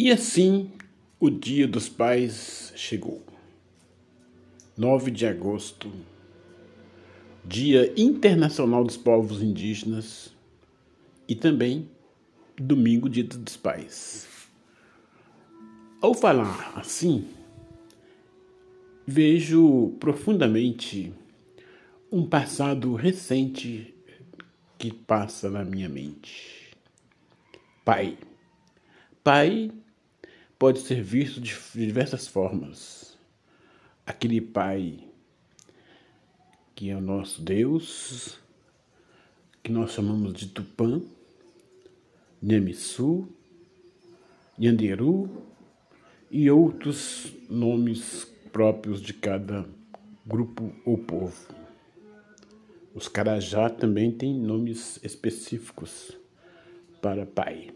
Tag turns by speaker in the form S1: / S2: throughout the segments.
S1: E assim o Dia dos Pais chegou. 9 de agosto, Dia Internacional dos Povos Indígenas e também domingo, Dia dos Pais. Ao falar assim, vejo profundamente um passado recente que passa na minha mente. Pai. Pai pode ser visto de diversas formas. Aquele Pai que é o nosso Deus, que nós chamamos de Tupã, Nhemissu, Nhanderu e outros nomes próprios de cada grupo ou povo. Os Carajá também têm nomes específicos para pai.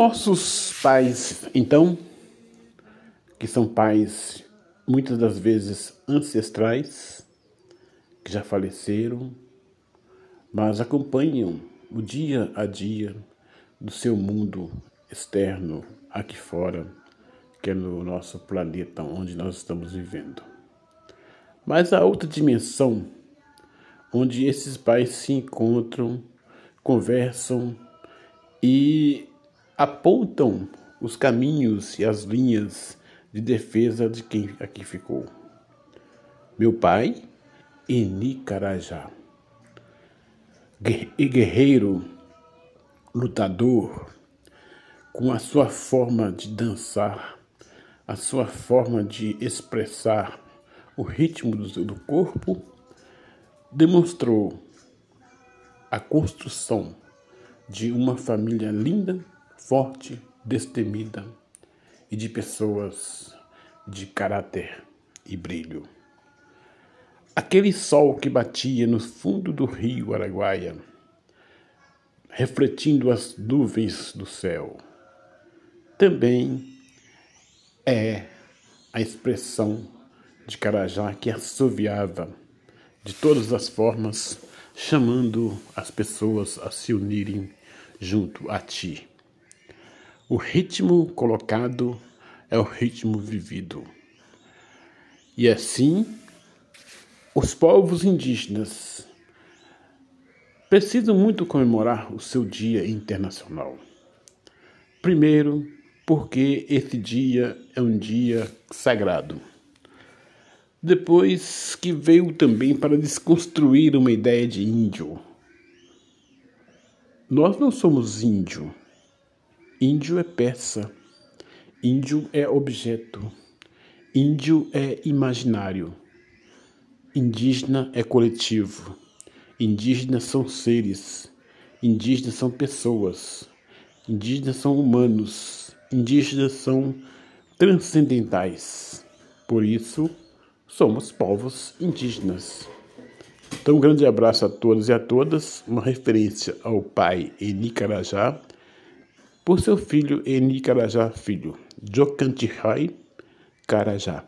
S1: Nossos pais, então, que são pais muitas das vezes ancestrais, que já faleceram, mas acompanham o dia a dia do seu mundo externo aqui fora, que é no nosso planeta onde nós estamos vivendo. Mas há outra dimensão onde esses pais se encontram, conversam e apontam os caminhos e as linhas de defesa de quem aqui ficou. Meu pai, Eni Carajá, e guerreiro, lutador, com a sua forma de dançar, a sua forma de expressar o ritmo do corpo, demonstrou a construção de uma família linda forte, destemida e de pessoas de caráter e brilho. Aquele sol que batia no fundo do rio Araguaia, refletindo as nuvens do céu, também é a expressão de Carajá que assoviava de todas as formas, chamando as pessoas a se unirem junto a ti. O ritmo colocado é o ritmo vivido. E assim, os povos indígenas precisam muito comemorar o seu Dia Internacional. Primeiro, porque esse dia é um dia sagrado. Depois, que veio também para desconstruir uma ideia de índio. Nós não somos índio Índio é peça, índio é objeto, índio é imaginário, indígena é coletivo, indígenas são seres, indígenas são pessoas, indígenas são humanos, indígenas são transcendentais. Por isso, somos povos indígenas. Então, um grande abraço a todos e a todas, uma referência ao pai Eni Carajá por seu filho Eni Carajá Filho, Jocantihai Carajá.